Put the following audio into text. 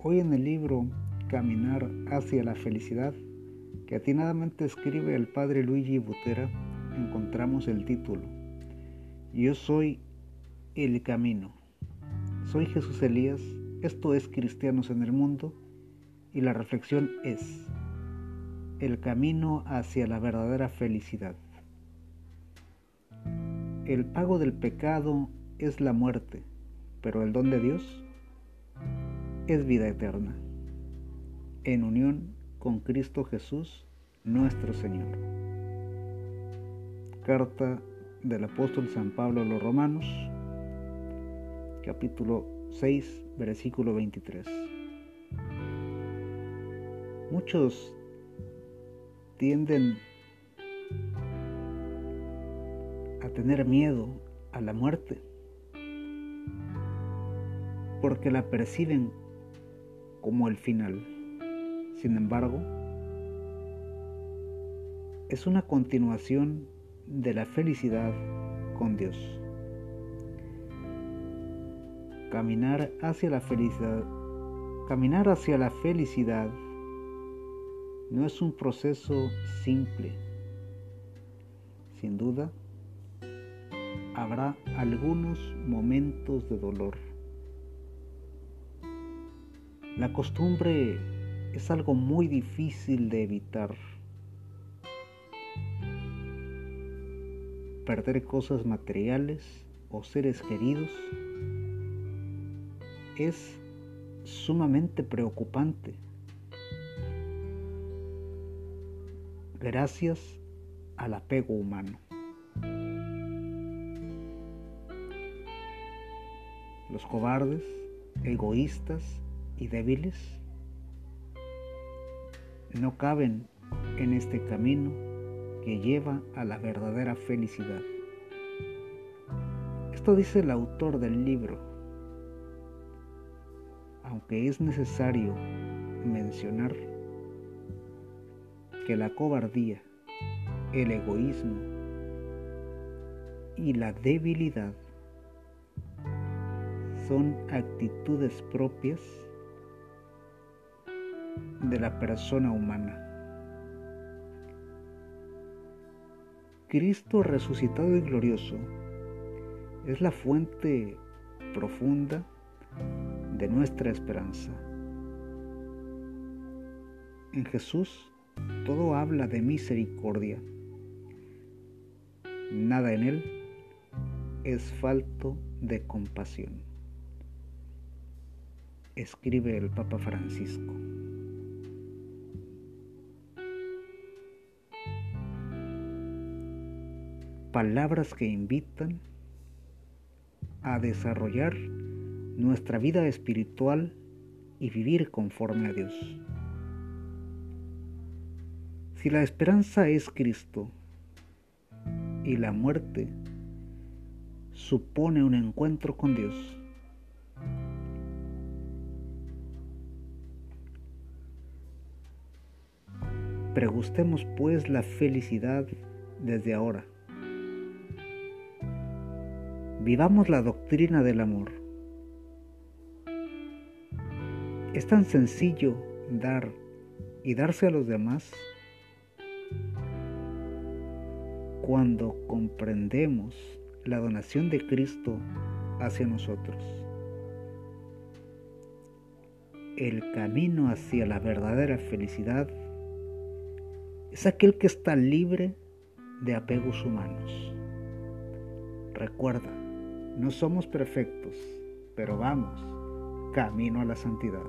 Hoy en el libro Caminar hacia la felicidad, que atinadamente escribe el padre Luigi Butera, encontramos el título. Yo soy el camino. Soy Jesús Elías, esto es Cristianos en el Mundo, y la reflexión es el camino hacia la verdadera felicidad. El pago del pecado es la muerte, pero el don de Dios es vida eterna, en unión con Cristo Jesús, nuestro Señor. Carta del apóstol San Pablo a los Romanos, capítulo 6, versículo 23. Muchos tienden a tener miedo a la muerte porque la perciben como el final. Sin embargo, es una continuación de la felicidad con Dios. Caminar hacia la felicidad, caminar hacia la felicidad no es un proceso simple. Sin duda, habrá algunos momentos de dolor la costumbre es algo muy difícil de evitar. Perder cosas materiales o seres queridos es sumamente preocupante. Gracias al apego humano. Los cobardes, egoístas y débiles no caben en este camino que lleva a la verdadera felicidad. Esto dice el autor del libro, aunque es necesario mencionar que la cobardía, el egoísmo y la debilidad son actitudes propias de la persona humana. Cristo resucitado y glorioso es la fuente profunda de nuestra esperanza. En Jesús todo habla de misericordia. Nada en Él es falto de compasión. Escribe el Papa Francisco. Palabras que invitan a desarrollar nuestra vida espiritual y vivir conforme a Dios. Si la esperanza es Cristo y la muerte supone un encuentro con Dios, pregustemos pues la felicidad desde ahora. Vivamos la doctrina del amor. Es tan sencillo dar y darse a los demás cuando comprendemos la donación de Cristo hacia nosotros. El camino hacia la verdadera felicidad es aquel que está libre de apegos humanos. Recuerda, no somos perfectos, pero vamos camino a la santidad.